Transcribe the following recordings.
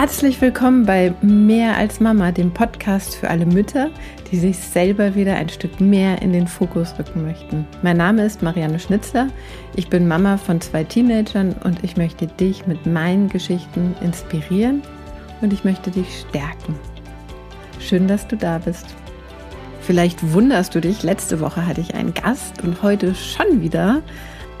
Herzlich willkommen bei Mehr als Mama, dem Podcast für alle Mütter, die sich selber wieder ein Stück mehr in den Fokus rücken möchten. Mein Name ist Marianne Schnitzler. Ich bin Mama von zwei Teenagern und ich möchte dich mit meinen Geschichten inspirieren und ich möchte dich stärken. Schön, dass du da bist. Vielleicht wunderst du dich, letzte Woche hatte ich einen Gast und heute schon wieder.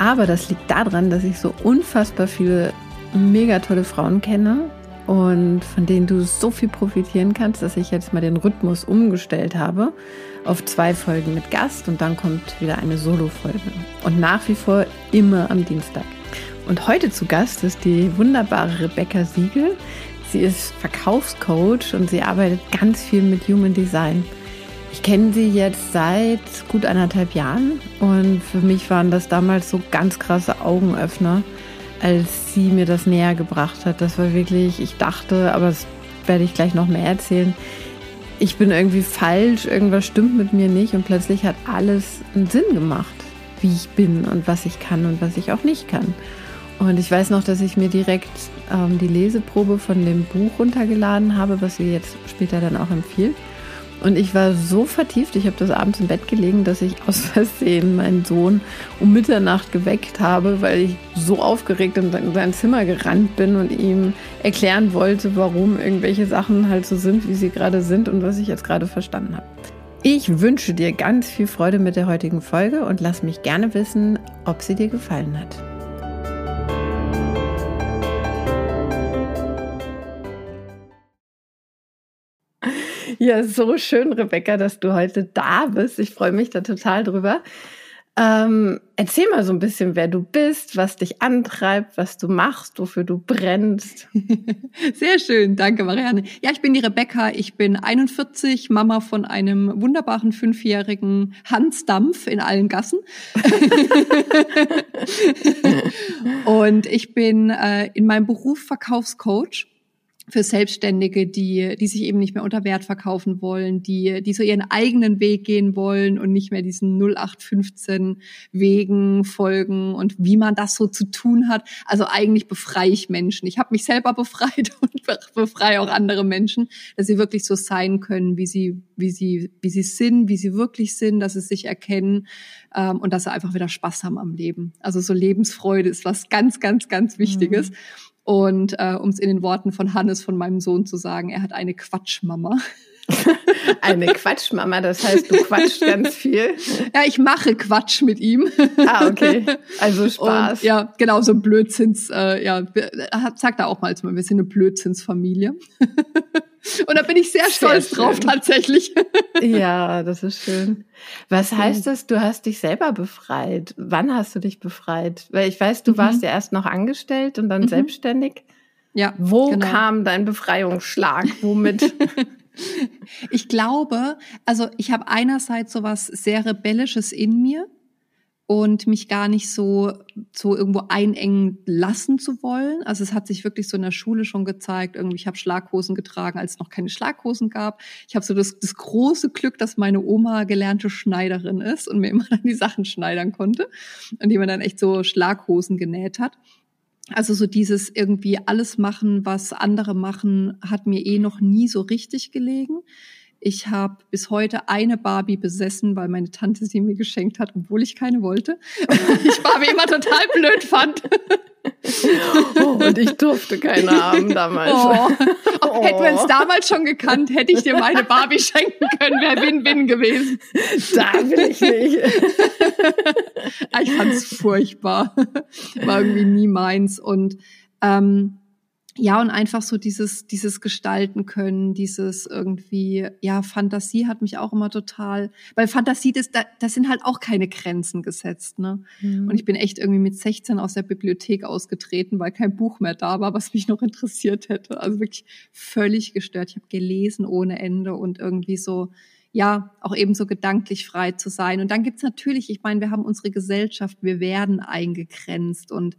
Aber das liegt daran, dass ich so unfassbar viele mega tolle Frauen kenne und von denen du so viel profitieren kannst, dass ich jetzt mal den Rhythmus umgestellt habe auf zwei Folgen mit Gast und dann kommt wieder eine Solo-Folge. Und nach wie vor immer am Dienstag. Und heute zu Gast ist die wunderbare Rebecca Siegel. Sie ist Verkaufscoach und sie arbeitet ganz viel mit Human Design. Ich kenne sie jetzt seit gut anderthalb Jahren und für mich waren das damals so ganz krasse Augenöffner als sie mir das näher gebracht hat. Das war wirklich, ich dachte, aber das werde ich gleich noch mehr erzählen. Ich bin irgendwie falsch, irgendwas stimmt mit mir nicht und plötzlich hat alles einen Sinn gemacht, wie ich bin und was ich kann und was ich auch nicht kann. Und ich weiß noch, dass ich mir direkt ähm, die Leseprobe von dem Buch runtergeladen habe, was sie jetzt später dann auch empfiehlt. Und ich war so vertieft, ich habe das abends im Bett gelegen, dass ich aus Versehen meinen Sohn um Mitternacht geweckt habe, weil ich so aufgeregt in sein Zimmer gerannt bin und ihm erklären wollte, warum irgendwelche Sachen halt so sind, wie sie gerade sind und was ich jetzt gerade verstanden habe. Ich wünsche dir ganz viel Freude mit der heutigen Folge und lass mich gerne wissen, ob sie dir gefallen hat. Ja, so schön, Rebecca, dass du heute da bist. Ich freue mich da total drüber. Ähm, erzähl mal so ein bisschen, wer du bist, was dich antreibt, was du machst, wofür du brennst. Sehr schön, danke Marianne. Ja, ich bin die Rebecca, ich bin 41, Mama von einem wunderbaren fünfjährigen Hans Dampf in allen Gassen. Und ich bin äh, in meinem Beruf Verkaufscoach für Selbstständige, die, die sich eben nicht mehr unter Wert verkaufen wollen, die, die so ihren eigenen Weg gehen wollen und nicht mehr diesen 0815 Wegen folgen und wie man das so zu tun hat. Also eigentlich befreie ich Menschen. Ich habe mich selber befreit und befreie auch andere Menschen, dass sie wirklich so sein können, wie sie, wie sie, wie sie sind, wie sie wirklich sind, dass sie sich erkennen ähm, und dass sie einfach wieder Spaß haben am Leben. Also so Lebensfreude ist was ganz, ganz, ganz Wichtiges. Mhm. Und äh, um es in den Worten von Hannes, von meinem Sohn zu sagen, er hat eine Quatschmama. Eine Quatschmama, das heißt, du quatschst ganz viel. Ja, ich mache Quatsch mit ihm. Ah, okay. Also Spaß. Und, ja, genau, so Blödsinns, äh, ja, sagt er auch mal, wir sind eine Blödsinnsfamilie. Und da bin ich sehr, sehr stolz schön. drauf, tatsächlich. Ja, das ist schön. Was heißt das, du hast dich selber befreit? Wann hast du dich befreit? Weil ich weiß, du mhm. warst ja erst noch angestellt und dann mhm. selbstständig. Ja. Wo genau. kam dein Befreiungsschlag? Womit? ich glaube, also ich habe einerseits so was sehr Rebellisches in mir und mich gar nicht so, so irgendwo einengen lassen zu wollen. Also es hat sich wirklich so in der Schule schon gezeigt. Irgendwie, ich habe Schlaghosen getragen, als es noch keine Schlaghosen gab. Ich habe so das, das große Glück, dass meine Oma gelernte Schneiderin ist und mir immer dann die Sachen schneidern konnte und die mir dann echt so Schlaghosen genäht hat. Also so dieses irgendwie alles machen, was andere machen, hat mir eh noch nie so richtig gelegen. Ich habe bis heute eine Barbie besessen, weil meine Tante sie mir geschenkt hat, obwohl ich keine wollte. ich Barbie immer total blöd fand. Oh, und ich durfte keine haben damals. Oh. Oh. Hätten wir uns damals schon gekannt, hätte ich dir meine Barbie schenken können, wäre Win-Win gewesen. Da will ich nicht. ich fand's furchtbar. War irgendwie nie meins. Und ähm, ja, und einfach so dieses, dieses Gestalten können, dieses irgendwie, ja, Fantasie hat mich auch immer total, weil Fantasie, das, da, das sind halt auch keine Grenzen gesetzt, ne? Mhm. Und ich bin echt irgendwie mit 16 aus der Bibliothek ausgetreten, weil kein Buch mehr da war, was mich noch interessiert hätte. Also wirklich völlig gestört. Ich habe gelesen ohne Ende und irgendwie so, ja, auch eben so gedanklich frei zu sein. Und dann gibt's natürlich, ich meine, wir haben unsere Gesellschaft, wir werden eingegrenzt und,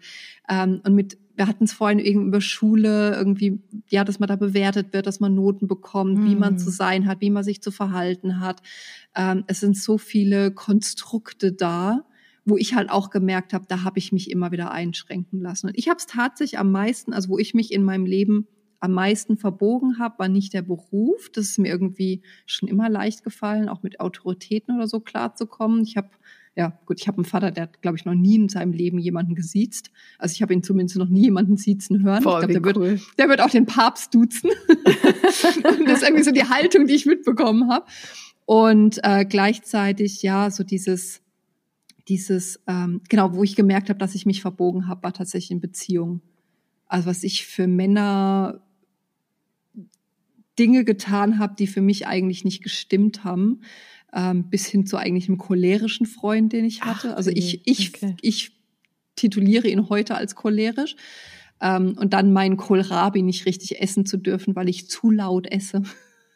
ähm, und mit wir hatten es vorhin irgendwie über Schule, irgendwie, ja, dass man da bewertet wird, dass man Noten bekommt, hm. wie man zu hm. sein hat, wie man sich zu verhalten hat. Ähm, es sind so viele Konstrukte da, wo ich halt auch gemerkt habe, da habe ich mich immer wieder einschränken lassen. Und ich habe es tatsächlich am meisten, also wo ich mich in meinem Leben am meisten verbogen habe, war nicht der Beruf. Das ist mir irgendwie schon immer leicht gefallen, auch mit Autoritäten oder so klarzukommen. Ich habe ja, gut, ich habe einen Vater, der hat, glaube ich, noch nie in seinem Leben jemanden gesiezt. Also ich habe ihn zumindest noch nie jemanden siezen hören. Boah, ich glaube, der, cool. wird, der wird auch den Papst duzen. Und das ist irgendwie so die Haltung, die ich mitbekommen habe. Und äh, gleichzeitig, ja, so dieses, dieses, ähm, genau, wo ich gemerkt habe, dass ich mich verbogen habe, war tatsächlich in Beziehungen. Also was ich für Männer Dinge getan habe, die für mich eigentlich nicht gestimmt haben ähm, bis hin zu eigentlich einem cholerischen Freund, den ich hatte. Ach, also ich, ich, okay. ich tituliere ihn heute als cholerisch. Ähm, und dann meinen Kohlrabi nicht richtig essen zu dürfen, weil ich zu laut esse.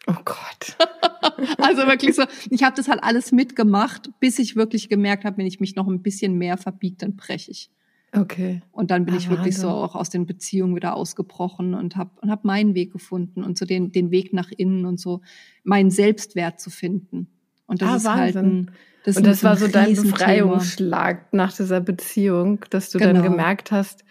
Oh Gott. also wirklich so, ich habe das halt alles mitgemacht, bis ich wirklich gemerkt habe, wenn ich mich noch ein bisschen mehr verbiegt, dann breche ich. Okay. Und dann bin Ah, ich wirklich so Wahnsinn. auch aus den Beziehungen wieder ausgebrochen und habe und hab meinen Weg gefunden und so den, den Weg nach innen und so meinen Selbstwert zu finden. Und das Ah, ist halt Wahnsinn. ein, das Und das war so dein. Befreiungsschlag nach dieser Beziehung, dass du dann Genau. gemerkt hast,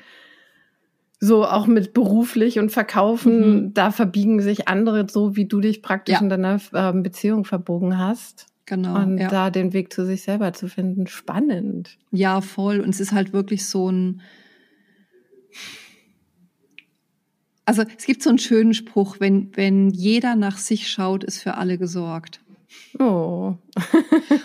so auch mit beruflich und Verkaufen, Mhm. da verbiegen sich andere so, wie du dich praktisch Ja. in deiner ähm, Beziehung verbogen hast. Genau. und ja. da den Weg zu sich selber zu finden. Spannend. ja, voll. Und es ist halt wirklich so ein. Also es gibt so einen schönen Spruch, wenn, wenn jeder nach sich schaut, ist für alle gesorgt. Oh.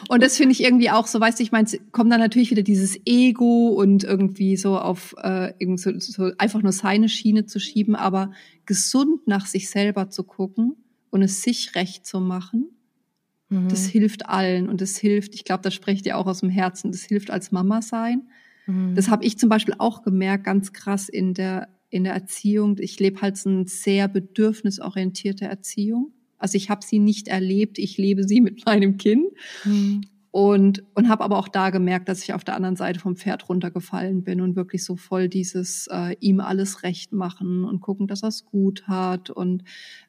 Und das finde ich irgendwie auch so, weißt du, ich meine, es kommt dann natürlich wieder dieses Ego und irgendwie so auf äh, irgend so, so einfach nur seine Schiene zu schieben, aber gesund nach sich selber zu gucken und es sich recht zu machen, Mhm. das hilft allen und das hilft, ich glaube, das sprecht ihr auch aus dem Herzen, das hilft als Mama sein. Mhm. Das habe ich zum Beispiel auch gemerkt, ganz krass in der, in der Erziehung. Ich lebe halt so eine sehr bedürfnisorientierte Erziehung. Also ich habe sie nicht erlebt, ich lebe sie mit meinem Kind Mhm. und, und habe aber auch da gemerkt, dass ich auf der anderen Seite vom Pferd runtergefallen bin und wirklich so voll dieses äh, ihm alles recht machen und gucken, dass er es gut hat und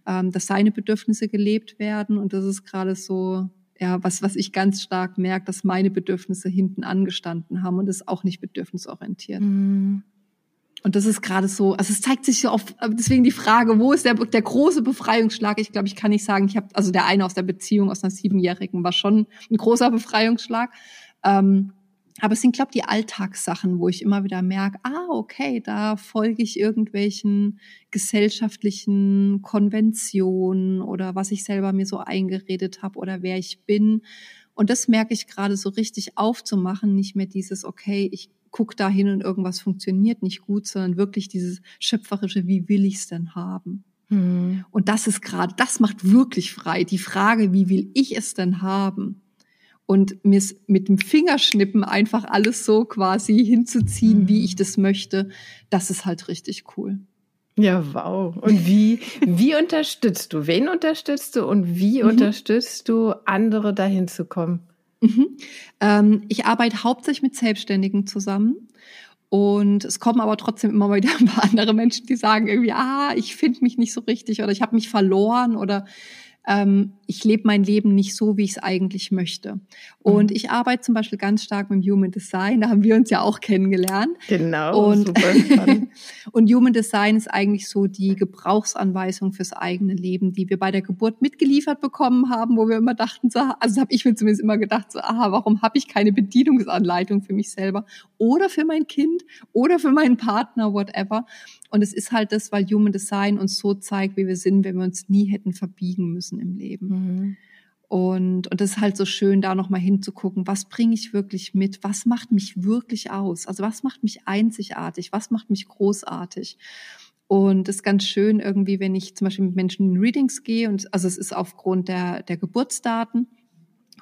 ähm, dass seine Bedürfnisse gelebt werden. Und das ist gerade so, ja, was, was ich ganz stark merke, dass meine Bedürfnisse hinten angestanden haben und ist auch nicht bedürfnisorientiert. Mhm. Und das ist gerade so, also es zeigt sich so auf, deswegen die Frage, wo ist der, der große Befreiungsschlag? Ich glaube, ich kann nicht sagen, ich habe, also der eine aus der Beziehung, aus einer Siebenjährigen, war schon ein großer Befreiungsschlag. Ähm, aber es sind, glaube ich, die Alltagssachen, wo ich immer wieder merke, ah, okay, da folge ich irgendwelchen gesellschaftlichen Konventionen oder was ich selber mir so eingeredet habe oder wer ich bin. Und das merke ich gerade so richtig aufzumachen, nicht mehr dieses, okay, ich guck da hin und irgendwas funktioniert nicht gut, sondern wirklich dieses schöpferische, wie will ich's denn haben? Mhm. Und das ist gerade, das macht wirklich frei. Die Frage, wie will ich es denn haben? Und mir mit dem Fingerschnippen einfach alles so quasi hinzuziehen, wie ich das möchte, das ist halt richtig cool. Ja, wow. Und wie, wie unterstützt du? Wen unterstützt du und wie Mhm. unterstützt du andere dahin zu kommen? Mhm. Ähm, ich arbeite hauptsächlich mit Selbstständigen zusammen. Und es kommen aber trotzdem immer wieder ein paar andere Menschen, die sagen irgendwie, ah, ich finde mich nicht so richtig oder ich habe mich verloren oder ähm, ich lebe mein Leben nicht so, wie ich es eigentlich möchte. Und Mhm. ich arbeite zum Beispiel ganz stark mit Human Design, da haben wir uns ja auch kennengelernt. Genau, Und, und Human Design ist eigentlich so die Gebrauchsanweisung fürs eigene Leben, die wir bei der Geburt mitgeliefert bekommen haben, wo wir immer dachten, so, also habe ich mir zumindest immer gedacht, so, aha, warum habe ich keine Bedienungsanleitung für mich selber oder für mein Kind oder für meinen Partner, whatever. Und es ist halt das, weil Human Design uns so zeigt, wie wir sind, wenn wir uns nie hätten verbiegen müssen im Leben. Mhm. Und, und das ist halt so schön, da nochmal hinzugucken, was bringe ich wirklich mit, was macht mich wirklich aus, also was macht mich einzigartig, was macht mich großartig. Und es ist ganz schön irgendwie, wenn ich zum Beispiel mit Menschen in Readings gehe, und also es ist aufgrund der, der Geburtsdaten.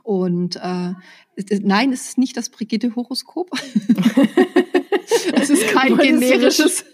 Und äh, nein, es ist nicht das Brigitte-Horoskop. es ist kein generisches.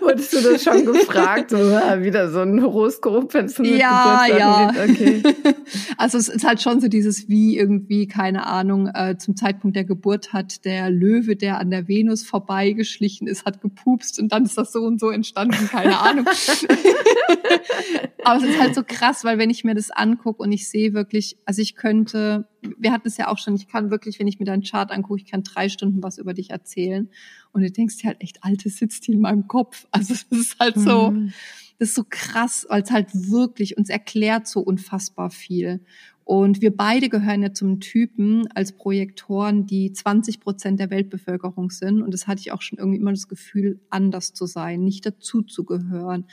Wurdest du das schon gefragt? So, ah, wieder so ein Horoskop, wenn es Ja, ja. Geburtstagen geht? Okay. Also es ist halt schon so dieses wie irgendwie, keine Ahnung, äh, zum Zeitpunkt der Geburt hat der Löwe, der an der Venus vorbeigeschlichen ist, hat gepupst und dann ist das so und so entstanden, keine Ahnung. Aber es ist halt so krass, weil wenn ich mir das angucke und ich sehe wirklich, also ich könnte wir hatten es ja auch schon, ich kann wirklich, wenn ich mir deinen Chart angucke, ich kann drei Stunden was über dich erzählen. Und du denkst dir halt echt, alte sitzt hier in meinem Kopf. Also es ist halt so, mhm. Das ist so krass, es halt wirklich uns erklärt so unfassbar viel. Und wir beide gehören ja zum Typen als Projektoren, die 20 Prozent der Weltbevölkerung sind. Und das hatte ich auch schon irgendwie immer das Gefühl, anders zu sein, nicht dazu zu gehören,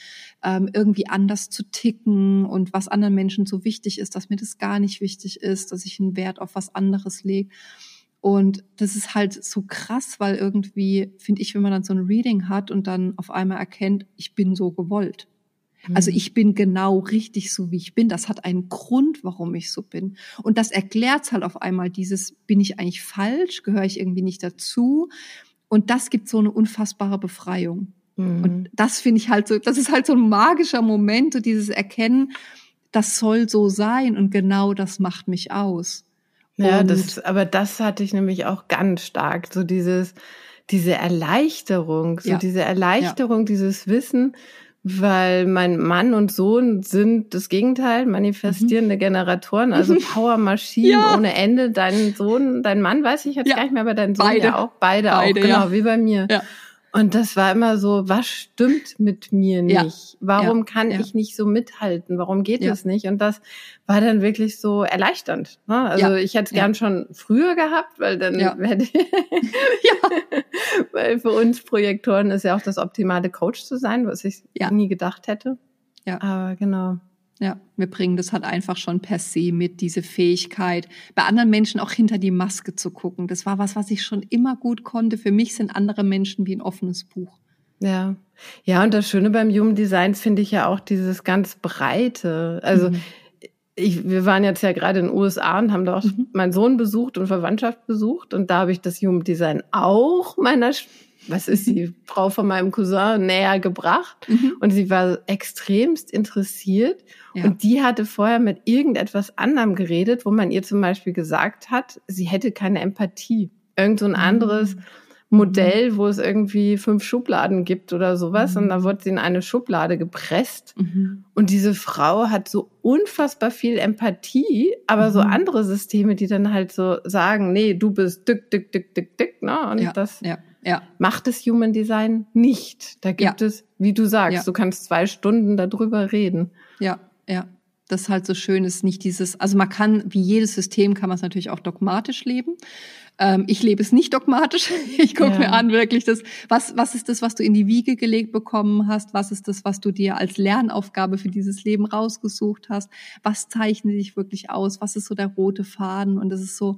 ähm, irgendwie anders zu ticken und was anderen Menschen so wichtig ist, dass mir das gar nicht wichtig ist, dass ich einen Wert auf was anderes lege. Und das ist halt so krass, weil irgendwie, finde ich, wenn man dann so ein Reading hat und dann auf einmal erkennt, ich bin so gewollt. Also mhm. ich bin genau richtig so, wie ich bin. Das hat einen Grund, warum ich so bin. Und das erklärt halt auf einmal dieses, bin ich eigentlich falsch? Gehöre ich irgendwie nicht dazu? Und das gibt so eine unfassbare Befreiung. Mhm. Und das finde ich halt so, das ist halt so ein magischer Moment, so dieses Erkennen, das soll so sein und genau das macht mich aus. Ja, das, aber das hatte ich nämlich auch ganz stark, so dieses, diese Erleichterung, so ja. diese Erleichterung, ja. dieses Wissen, weil mein Mann und Sohn sind das Gegenteil, manifestierende mhm. Generatoren, also Powermaschinen ja. ohne Ende. Dein Sohn, dein Mann weiß ich jetzt ja. gar nicht mehr, aber dein Sohn beide. ja auch, beide, beide auch, genau, ja. wie bei mir. Ja. Und das war immer so, was stimmt mit mir nicht? Ja. Warum ja. kann ja. ich nicht so mithalten? Warum geht es nicht? Und das war dann wirklich so erleichternd. Ne? Also ich hätte es gern schon früher gehabt, weil dann hätte ja. weil für uns Projektoren ist ja auch das optimale Coach zu sein, was ich nie gedacht hätte. Ja. Aber genau. Ja, wir bringen das halt einfach schon per se mit, diese Fähigkeit, bei anderen Menschen auch hinter die Maske zu gucken. Das war was, was ich schon immer gut konnte. Für mich sind andere Menschen wie ein offenes Buch. Ja. Ja, und das Schöne beim Human Design finde ich ja auch dieses ganz breite. Also, mhm. ich, wir waren jetzt ja gerade in den USA und haben da auch mhm. meinen Sohn besucht und Verwandtschaft besucht und da habe ich das Human Design auch meiner was ist die Frau von meinem Cousin näher gebracht mhm. und sie war extremst interessiert ja. und die hatte vorher mit irgendetwas anderem geredet, wo man ihr zum Beispiel gesagt hat, sie hätte keine Empathie. Irgend so ein mhm. anderes Modell, wo es irgendwie fünf Schubladen gibt oder sowas. Mhm. Und da wurde sie in eine Schublade gepresst. Mhm. Und diese Frau hat so unfassbar viel Empathie, aber mhm. so andere Systeme, die dann halt so sagen, nee, du bist dick, dick, dick, dick, dick, ne? Und ja, das ja, ja. macht das Human Design nicht. Da gibt es, wie du sagst, du kannst zwei Stunden darüber reden. Ja, ja das halt so schön ist, nicht dieses, also man kann, wie jedes System kann man es natürlich auch dogmatisch leben. Ähm, ich lebe es nicht dogmatisch. Ich gucke ja. mir an, wirklich das, was, was ist das, was du in die Wiege gelegt bekommen hast? Was ist das, was du dir als Lernaufgabe für dieses Leben rausgesucht hast? Was zeichnet dich wirklich aus? Was ist so der rote Faden? Und es ist so,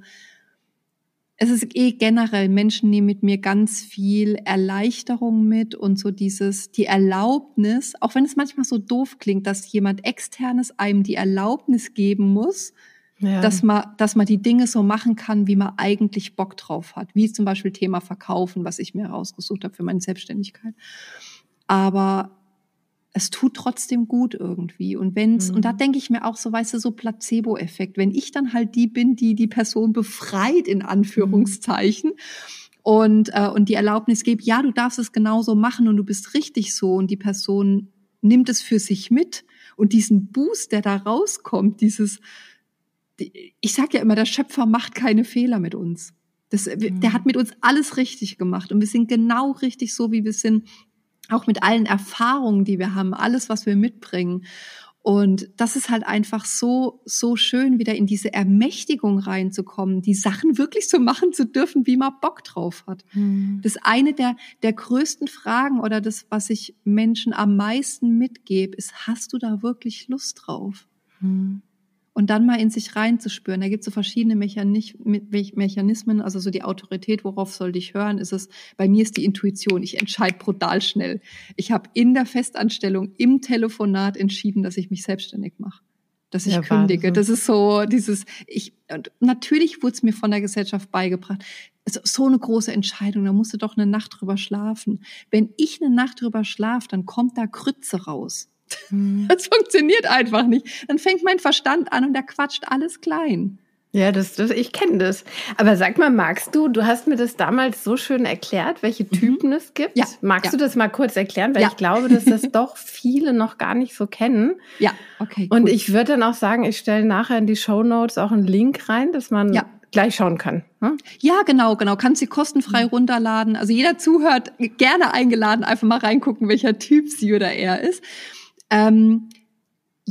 es ist eh generell, Menschen nehmen mit mir ganz viel Erleichterung mit und so dieses, die Erlaubnis, auch wenn es manchmal so doof klingt, dass jemand externes einem die Erlaubnis geben muss, ja. dass man, dass man die Dinge so machen kann, wie man eigentlich Bock drauf hat. Wie zum Beispiel Thema Verkaufen, was ich mir rausgesucht habe für meine Selbstständigkeit. Aber es tut trotzdem gut irgendwie. Und wenn's, mhm. und da mhm. denke ich mir auch so, weißt du, so Placebo-Effekt. Wenn ich dann halt die bin, die die Person befreit, in Anführungszeichen, mhm. und, äh, und die Erlaubnis gebe, ja, du darfst es genauso machen und du bist richtig so und die Person nimmt es für sich mit und diesen Boost, der da rauskommt, dieses, ich sage ja immer, der Schöpfer macht keine Fehler mit uns. Das, mhm. Der hat mit uns alles richtig gemacht und wir sind genau richtig so, wie wir sind, auch mit allen Erfahrungen, die wir haben, alles, was wir mitbringen. Und das ist halt einfach so, so schön, wieder in diese Ermächtigung reinzukommen, die Sachen wirklich so machen zu dürfen, wie man Bock drauf hat. Mhm. Das eine der, der größten Fragen oder das, was ich Menschen am meisten mitgebe, ist, hast du da wirklich Lust drauf? Mhm und dann mal in sich reinzuspüren. Da gibt es so verschiedene Mechanismen, also so die Autorität, worauf sollte ich hören, ist es, bei mir ist die Intuition, ich entscheide brutal schnell. Ich habe in der Festanstellung im Telefonat entschieden, dass ich mich selbstständig mache. Dass ich ja, kündige. Wahnsinn. Das ist so dieses, ich, und natürlich wurde es mir von der Gesellschaft beigebracht. Also so eine große Entscheidung, da musst du doch eine Nacht drüber schlafen. Wenn ich eine Nacht drüber schlafe, dann kommt da Krütze raus. Mhm. Das funktioniert einfach nicht. Dann fängt mein Verstand an und der quatscht alles klein. Ja, das, das ich kenne das. Aber sag mal, magst du, du hast mir das damals so schön erklärt, welche mhm. Typen mhm. es gibt. Ja, magst ja. du das mal kurz erklären? Weil ja. ich glaube, dass das doch viele noch gar nicht so kennen. Ja, okay. Und ich würde dann auch sagen, ich stelle nachher in die Show Notes auch einen Link rein, dass man ja. gleich schauen kann. Hm? Ja, genau, genau. Kannst sie kostenfrei mhm. runterladen. Also jeder zuhört, gerne eingeladen, einfach mal reingucken, welcher Typ sie oder er ist. Ähm,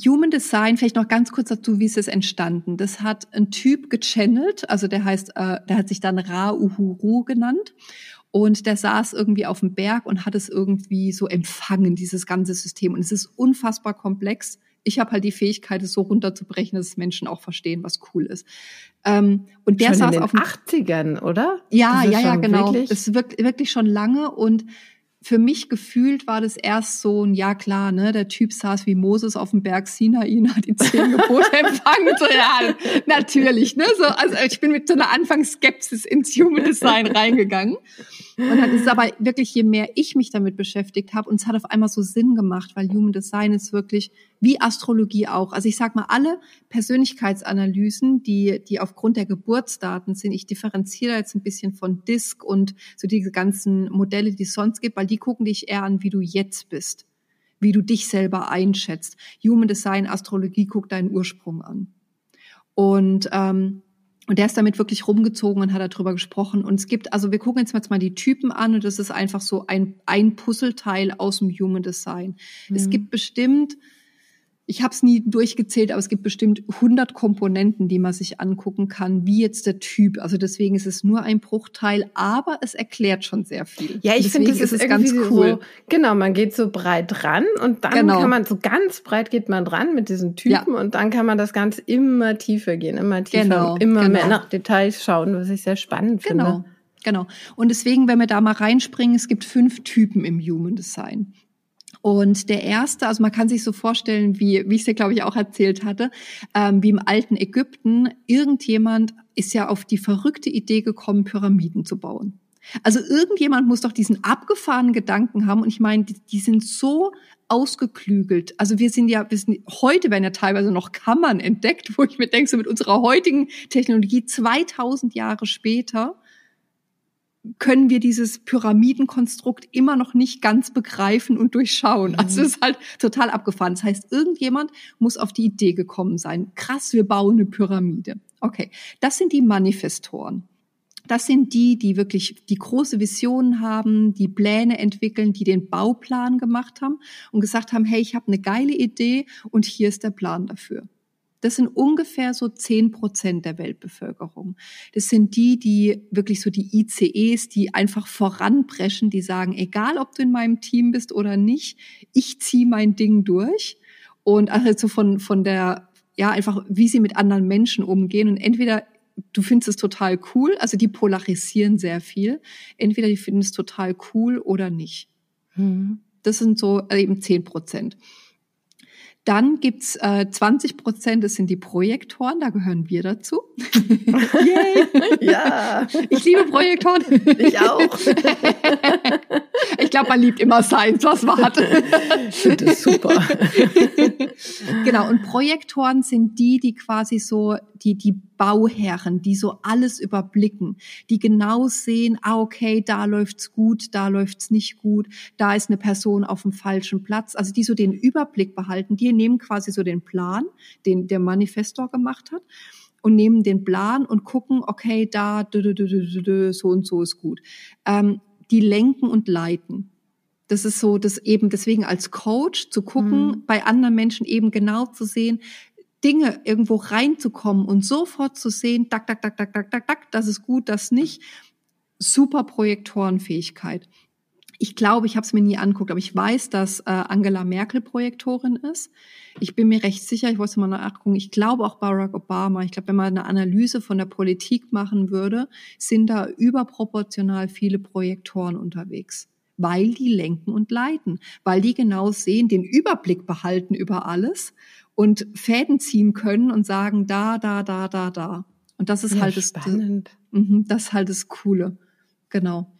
Human Design, vielleicht noch ganz kurz dazu, wie ist es entstanden? Das hat ein Typ gechannelt, also der heißt, äh, der hat sich dann Ra Uhuru genannt. Und der saß irgendwie auf dem Berg und hat es irgendwie so empfangen, dieses ganze System. Und es ist unfassbar komplex. Ich habe halt die Fähigkeit, es so runterzubrechen, dass Menschen auch verstehen, was cool ist. Ähm, und der schon saß in den auf dem 80ern, oder? Ja, ja, ja, genau. Wirklich? Das ist wirklich, wirklich schon lange und für mich gefühlt war das erst so ein, ja klar, ne, der Typ saß wie Moses auf dem Berg Sinai und hat die zehn Gebote empfangen. So, ja, natürlich, ne, so, also ich bin mit so einer Anfangsskepsis ins Human Design reingegangen. Und dann ist es aber wirklich, je mehr ich mich damit beschäftigt habe, und es hat auf einmal so Sinn gemacht, weil Human Design ist wirklich wie Astrologie auch. Also ich sag mal, alle Persönlichkeitsanalysen, die, die aufgrund der Geburtsdaten sind, ich differenziere jetzt ein bisschen von DISC und so diese ganzen Modelle, die es sonst gibt, weil die gucken dich eher an, wie du jetzt bist, wie du dich selber einschätzt. Human Design, Astrologie guckt deinen Ursprung an. Und ähm, und der ist damit wirklich rumgezogen und hat darüber gesprochen. Und es gibt, also wir gucken jetzt mal die Typen an und das ist einfach so ein, ein Puzzleteil aus dem Human Design. Mhm. Es gibt bestimmt ich habe es nie durchgezählt, aber es gibt bestimmt 100 Komponenten, die man sich angucken kann, wie jetzt der Typ. Also deswegen ist es nur ein Bruchteil, aber es erklärt schon sehr viel. Ja, ich finde, das ist, ist ganz cool. So, genau, man geht so breit ran und dann genau. kann man so ganz breit geht man dran mit diesen Typen ja. und dann kann man das Ganze immer tiefer gehen, immer tiefer, genau, immer genau. mehr nach Details schauen, was ich sehr spannend genau. finde. Genau. Und deswegen, wenn wir da mal reinspringen, es gibt fünf Typen im Human Design. Und der erste, also man kann sich so vorstellen, wie, wie ich es dir, glaube ich, auch erzählt hatte, ähm, wie im alten Ägypten, irgendjemand ist ja auf die verrückte Idee gekommen, Pyramiden zu bauen. Also irgendjemand muss doch diesen abgefahrenen Gedanken haben. Und ich meine, die, die sind so ausgeklügelt. Also wir sind ja, wir sind, heute werden ja teilweise noch Kammern entdeckt, wo ich mir denke, so mit unserer heutigen Technologie 2000 Jahre später können wir dieses Pyramidenkonstrukt immer noch nicht ganz begreifen und durchschauen. Also mhm. es ist halt total abgefahren. Das heißt, irgendjemand muss auf die Idee gekommen sein. Krass, wir bauen eine Pyramide. Okay, das sind die Manifestoren. Das sind die, die wirklich die große Visionen haben, die Pläne entwickeln, die den Bauplan gemacht haben und gesagt haben, hey, ich habe eine geile Idee und hier ist der Plan dafür. Das sind ungefähr so zehn Prozent der Weltbevölkerung. Das sind die, die wirklich so die ICEs, die einfach voranpreschen, die sagen, egal ob du in meinem Team bist oder nicht, ich ziehe mein Ding durch. Und also von, von der, ja, einfach, wie sie mit anderen Menschen umgehen. Und entweder du findest es total cool, also die polarisieren sehr viel. Entweder die finden es total cool oder nicht. Mhm. Das sind so also eben zehn Prozent. Dann gibt's äh, 20 Prozent, das sind die Projektoren, da gehören wir dazu. Yay! ja. Ich liebe Projektoren. Ich auch. ich glaube, man liebt immer Science, was man hat. Ich finde das super. genau, und Projektoren sind die, die quasi so, die, die Bauherren, die so alles überblicken, die genau sehen, ah, okay, da läuft's gut, da läuft's nicht gut, da ist eine Person auf dem falschen Platz. Also die so den Überblick behalten, die nehmen quasi so den Plan, den der Manifestor gemacht hat und nehmen den Plan und gucken, okay, da so und so ist gut. Ähm, die lenken und leiten. Das ist so, das eben deswegen als Coach zu gucken, mhm. bei anderen Menschen eben genau zu sehen, Dinge irgendwo reinzukommen und sofort zu sehen, tak, tak, tak, tak, tak, tak, tak, das ist gut, das nicht. Super Projektorenfähigkeit. Ich glaube, ich habe es mir nie anguckt, aber ich weiß, dass äh, Angela Merkel Projektorin ist. Ich bin mir recht sicher, ich wollte mal nachgucken, ich glaube auch Barack Obama. Ich glaube, wenn man eine Analyse von der Politik machen würde, sind da überproportional viele Projektoren unterwegs weil die lenken und leiten, weil die genau sehen, den Überblick behalten über alles und Fäden ziehen können und sagen, da, da, da, da, da. Und das ist ja, halt spannend. das, mhm, das ist halt das Coole. Genau.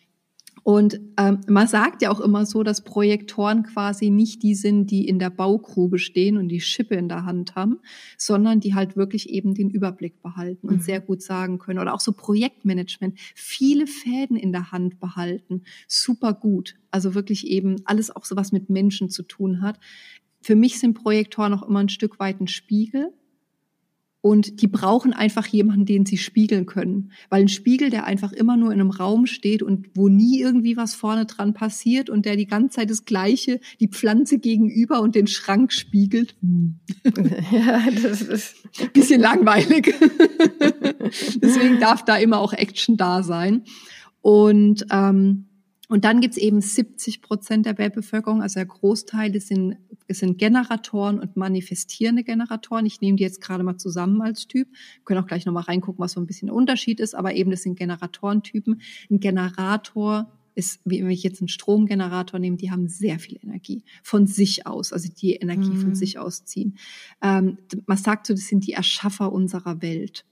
Und ähm, man sagt ja auch immer so, dass Projektoren quasi nicht die sind, die in der Baugrube stehen und die Schippe in der Hand haben, sondern die halt wirklich eben den Überblick behalten und mhm. sehr gut sagen können. Oder auch so Projektmanagement, viele Fäden in der Hand behalten, super gut. Also wirklich eben alles auch so was mit Menschen zu tun hat. Für mich sind Projektoren auch immer ein Stück weit ein Spiegel und die brauchen einfach jemanden, den sie spiegeln können. Weil ein Spiegel, der einfach immer nur in einem Raum steht und wo nie irgendwie was vorne dran passiert und der die ganze Zeit das Gleiche, die Pflanze gegenüber und den Schrank spiegelt. Hm. Ja, das ist ein bisschen langweilig. Deswegen darf da immer auch Action da sein. Und ähm, und dann gibt's eben 70 Prozent der Weltbevölkerung, also der Großteil das sind, sind Generatoren und manifestierende Generatoren. Ich nehme die jetzt gerade mal zusammen als Typ. Wir können auch gleich nochmal reingucken, was so ein bisschen der Unterschied ist, aber eben das sind Generatorentypen. Ein Generator ist, wie wenn ich jetzt einen Stromgenerator nehme, die haben sehr viel Energie von sich aus, also die Energie mhm. von sich aus ziehen. Ähm, man sagt so, das sind die Erschaffer unserer Welt.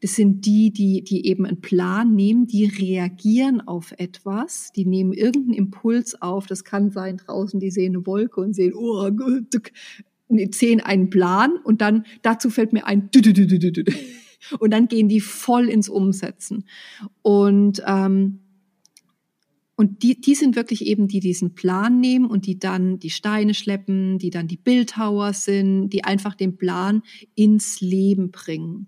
Das sind die, die, die eben einen Plan nehmen, die reagieren auf etwas, die nehmen irgendeinen Impuls auf. Das kann sein, draußen, die sehen eine Wolke und sehen, oh, sehen einen Plan und dann dazu fällt mir ein, und dann gehen die voll ins Umsetzen. Und ähm, und die, die sind wirklich eben die, die diesen Plan nehmen und die dann die Steine schleppen, die dann die Bildhauer sind, die einfach den Plan ins Leben bringen.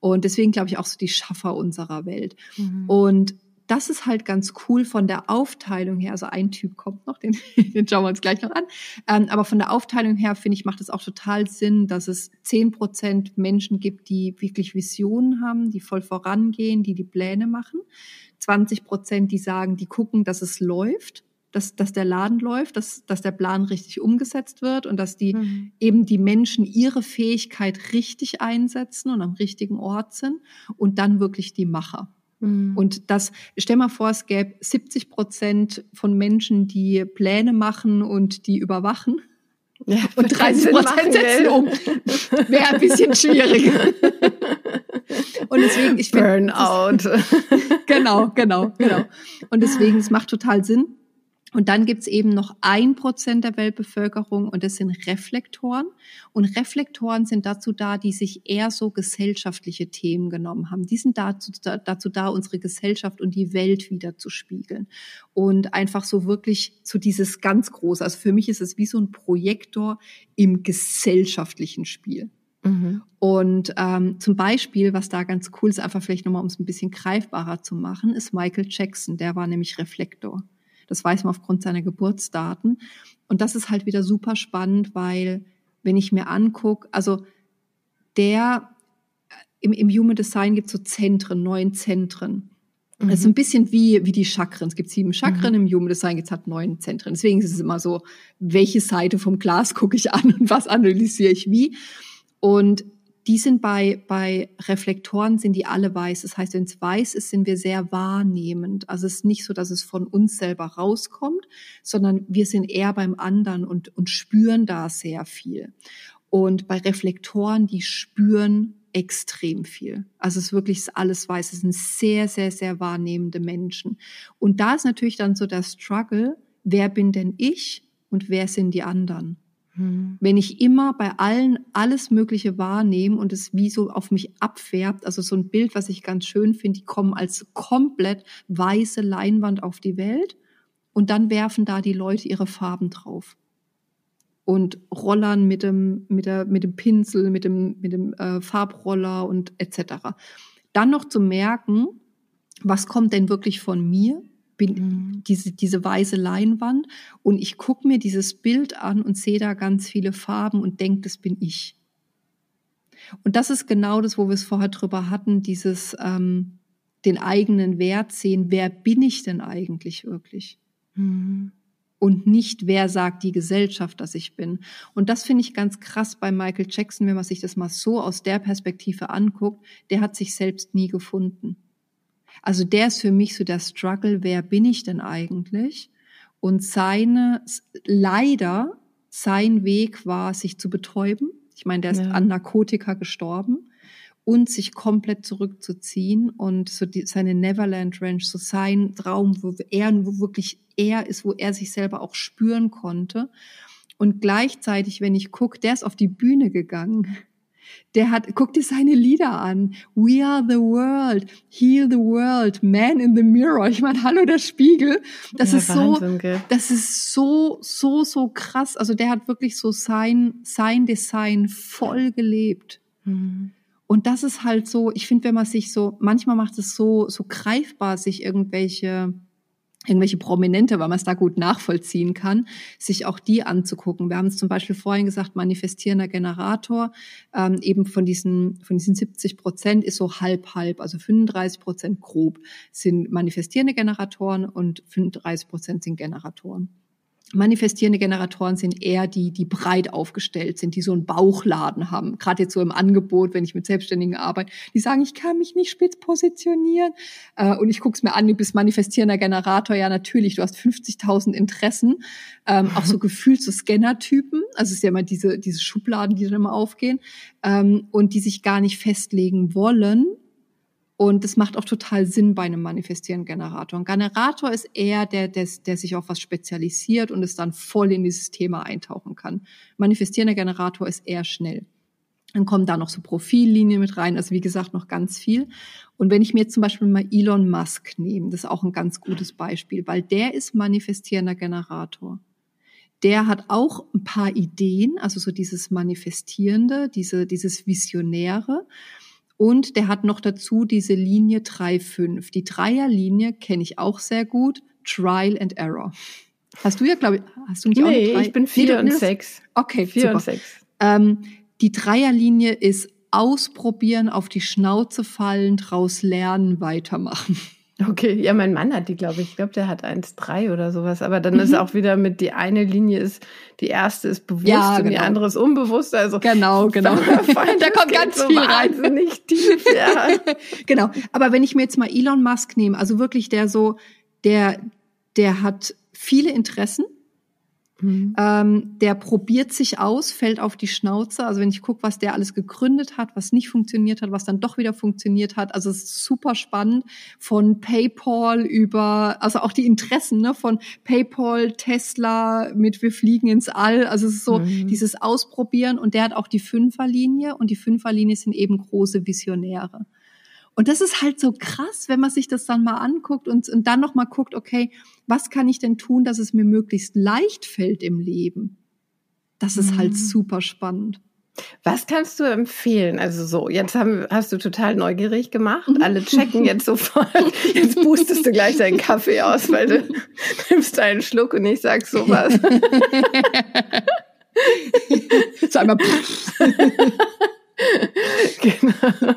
Und deswegen glaube ich auch so die Schaffer unserer Welt. Mhm. Und das ist halt ganz cool von der Aufteilung her. Also ein Typ kommt noch, den, den schauen wir uns gleich noch an. Ähm, aber von der Aufteilung her finde ich, macht es auch total Sinn, dass es zehn Prozent Menschen gibt, die wirklich Visionen haben, die voll vorangehen, die die Pläne machen. 20 Prozent, die sagen, die gucken, dass es läuft dass, dass der Laden läuft, dass, dass der Plan richtig umgesetzt wird und dass die mhm. eben die Menschen ihre Fähigkeit richtig einsetzen und am richtigen Ort sind und dann wirklich die Macher. Mhm. Und das, stell mal vor, es gäbe 70 Prozent von Menschen, die Pläne machen und die überwachen. Ja, und 30 Prozent setzen um. Wäre ein bisschen schwierig. und deswegen, ich finde. Burnout. genau, genau, genau. Und deswegen, es macht total Sinn, und dann gibt's eben noch ein Prozent der Weltbevölkerung und das sind Reflektoren. Und Reflektoren sind dazu da, die sich eher so gesellschaftliche Themen genommen haben. Die sind dazu, dazu da, unsere Gesellschaft und die Welt wieder zu spiegeln. Und einfach so wirklich zu dieses ganz große. Also für mich ist es wie so ein Projektor im gesellschaftlichen Spiel. Mhm. Und ähm, zum Beispiel, was da ganz cool ist, einfach vielleicht nochmal, um es ein bisschen greifbarer zu machen, ist Michael Jackson. Der war nämlich Reflektor. Das weiß man aufgrund seiner Geburtsdaten. Und das ist halt wieder super spannend, weil wenn ich mir angucke, also der im, im Human Design gibt es so Zentren, neun Zentren. Mhm. Das ist ein bisschen wie, wie die Chakren. Es gibt sieben Chakren, mhm. im Human Design gibt es halt neun Zentren. Deswegen ist es immer so, welche Seite vom Glas gucke ich an und was analysiere ich wie. Und die sind bei, bei Reflektoren sind die alle weiß. Das heißt, wenn es weiß ist, sind wir sehr wahrnehmend. Also es ist nicht so, dass es von uns selber rauskommt, sondern wir sind eher beim anderen und, und spüren da sehr viel. Und bei Reflektoren, die spüren extrem viel. Also es ist wirklich alles weiß. Es sind sehr, sehr, sehr wahrnehmende Menschen. Und da ist natürlich dann so der Struggle, wer bin denn ich und wer sind die anderen? Mhm. Wenn ich immer bei allen alles Mögliche wahrnehme und es wie so auf mich abfärbt, also so ein Bild, was ich ganz schön finde, die kommen als komplett weiße Leinwand auf die Welt und dann werfen da die Leute ihre Farben drauf und rollern mit dem mit der mit dem Pinsel, mit dem mit dem äh, Farbroller und etc. Dann noch zu merken, was kommt denn wirklich von mir? Bin mhm. diese, diese weiße Leinwand und ich gucke mir dieses Bild an und sehe da ganz viele Farben und denke, das bin ich. Und das ist genau das, wo wir es vorher drüber hatten, dieses ähm, den eigenen Wert sehen, wer bin ich denn eigentlich wirklich? Mhm. Und nicht, wer sagt die Gesellschaft, dass ich bin. Und das finde ich ganz krass bei Michael Jackson, wenn man sich das mal so aus der Perspektive anguckt, der hat sich selbst nie gefunden. Also der ist für mich so der Struggle, wer bin ich denn eigentlich? Und seine, leider, sein Weg war, sich zu betäuben. Ich meine, der ist ja. an Narkotika gestorben. und sich komplett zurückzuziehen und so die, seine Neverland Ranch, so sein Traum, wo er, wo wirklich er ist, wo er sich selber auch spüren konnte. Und gleichzeitig, wenn ich gucke, der ist auf die Bühne gegangen der hat, guck dir seine Lieder an. We are the world, heal the world, man in the mirror. Ich meine, hallo der Spiegel. Das ja, ist Wahnsinn, so, gell? das ist so, so, so krass. Also der hat wirklich so sein, sein Design voll gelebt. Mhm. Und das ist halt so, ich finde, wenn man sich so, manchmal macht es so, so greifbar, sich irgendwelche irgendwelche Prominente, weil man es da gut nachvollziehen kann, sich auch die anzugucken. Wir haben es zum Beispiel vorhin gesagt, manifestierender Generator, ähm, eben von diesen, von diesen 70 Prozent ist so halb, halb, also 35 Prozent grob sind manifestierende Generatoren und 35 Prozent sind Generatoren. Manifestierende Generatoren sind eher die, die breit aufgestellt sind, die so einen Bauchladen haben. Gerade jetzt so im Angebot, wenn ich mit Selbstständigen arbeite, die sagen, ich kann mich nicht spitz positionieren. Äh, und ich gucke es mir an, du bist manifestierender Generator. Ja, natürlich, du hast 50.000 Interessen. Ähm, auch so gefühlt so Scannertypen. Also es ist ja immer diese, diese Schubladen, die dann immer aufgehen. Ähm, und die sich gar nicht festlegen wollen, und das macht auch total Sinn bei einem manifestierenden Generator. Ein Generator ist eher der, der, der sich auf was spezialisiert und es dann voll in dieses Thema eintauchen kann. Manifestierender Generator ist eher schnell. Dann kommen da noch so Profillinien mit rein, also wie gesagt noch ganz viel. Und wenn ich mir jetzt zum Beispiel mal Elon Musk nehme, das ist auch ein ganz gutes Beispiel, weil der ist manifestierender Generator. Der hat auch ein paar Ideen, also so dieses Manifestierende, diese, dieses Visionäre. Und der hat noch dazu diese Linie 3.5. Die Dreierlinie kenne ich auch sehr gut. Trial and Error. Hast du ja, glaube ich, hast du nicht nee, auch drei? ich bin vier nee, und sechs. Okay, vier super. und sechs. Ähm, die Dreierlinie ist ausprobieren, auf die Schnauze fallen, draus lernen, weitermachen. Okay, ja, mein Mann hat die, glaube ich. Ich glaube, der hat 1,3 oder sowas. Aber dann mhm. ist auch wieder mit, die eine Linie ist, die erste ist bewusst ja, genau. und die genau. andere ist unbewusst. Also genau, genau. da kommt ganz so viel rein. Nicht tief, ja. genau. Aber wenn ich mir jetzt mal Elon Musk nehme, also wirklich der so, der, der hat viele Interessen Mhm. Ähm, der probiert sich aus, fällt auf die Schnauze. Also wenn ich gucke, was der alles gegründet hat, was nicht funktioniert hat, was dann doch wieder funktioniert hat. Also es ist super spannend. Von PayPal über, also auch die Interessen ne, von PayPal, Tesla mit wir fliegen ins All. Also es ist so mhm. dieses Ausprobieren. Und der hat auch die Fünferlinie. Und die Fünferlinie sind eben große Visionäre. Und das ist halt so krass, wenn man sich das dann mal anguckt und, und dann noch mal guckt, okay, was kann ich denn tun, dass es mir möglichst leicht fällt im Leben? Das ist halt mhm. halt super spannend. Was kannst du empfehlen? Also so, jetzt haben, hast du total neugierig gemacht. Mhm. Alle checken jetzt sofort. Jetzt boostest du gleich deinen Kaffee aus, weil du nimmst einen Schluck und ich sag sowas. so einmal. genau.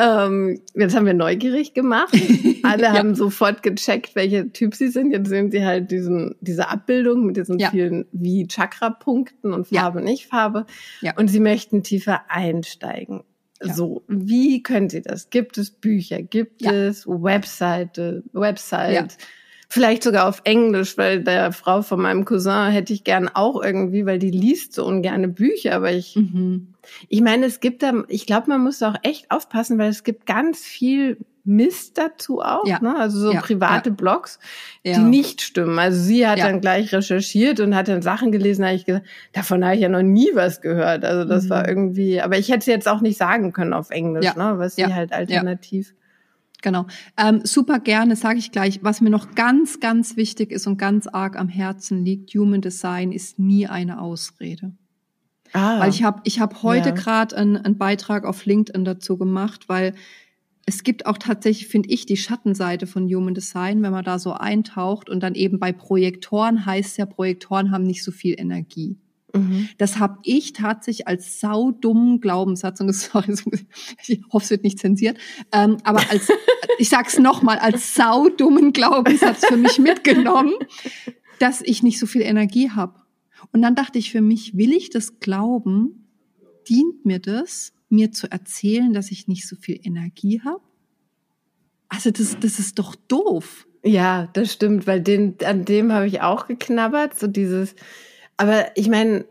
Ähm, jetzt haben wir neugierig gemacht. Alle ja. haben sofort gecheckt, welcher Typ sie sind. Jetzt sehen sie halt diesen, diese Abbildung mit diesen ja. vielen wie Chakra-Punkten und Farbe, ja. nicht Farbe. Ja. Und sie möchten tiefer einsteigen. So, wie können sie das? Gibt es Bücher? Gibt es Webseite, Website? Vielleicht sogar auf Englisch, weil der Frau von meinem Cousin hätte ich gern auch irgendwie, weil die liest so ungerne Bücher, aber ich, mhm. ich meine, es gibt da, ich glaube, man muss auch echt aufpassen, weil es gibt ganz viel Mist dazu auch, ja. ne? also so ja. private ja. Blogs, die nicht stimmen. Also sie hat dann gleich recherchiert und hat dann Sachen gelesen, habe ich gesagt, davon habe ich ja noch nie was gehört. Also das mhm. war irgendwie, aber ich hätte es jetzt auch nicht sagen können auf Englisch, ne? was sie halt alternativ Genau. Ähm, super gerne, sage ich gleich. Was mir noch ganz, ganz wichtig ist und ganz arg am Herzen liegt, Human Design ist nie eine Ausrede. Ah, weil ich habe ich hab heute ja. gerade einen, einen Beitrag auf LinkedIn dazu gemacht, weil es gibt auch tatsächlich, finde ich, die Schattenseite von Human Design, wenn man da so eintaucht und dann eben bei Projektoren heißt ja, Projektoren haben nicht so viel Energie. Mhm. Das habe ich tatsächlich als saudummen Glaubenssatz, und das, sorry, ich hoffe, es wird nicht zensiert, ähm, aber als, ich sag's nochmal, als saudummen Glaubenssatz für mich mitgenommen, dass ich nicht so viel Energie habe. Und dann dachte ich für mich, will ich das glauben? Dient mir das, mir zu erzählen, dass ich nicht so viel Energie habe? Also das, das ist doch doof. Ja, das stimmt, weil den, an dem habe ich auch geknabbert, so dieses, aber ich meine,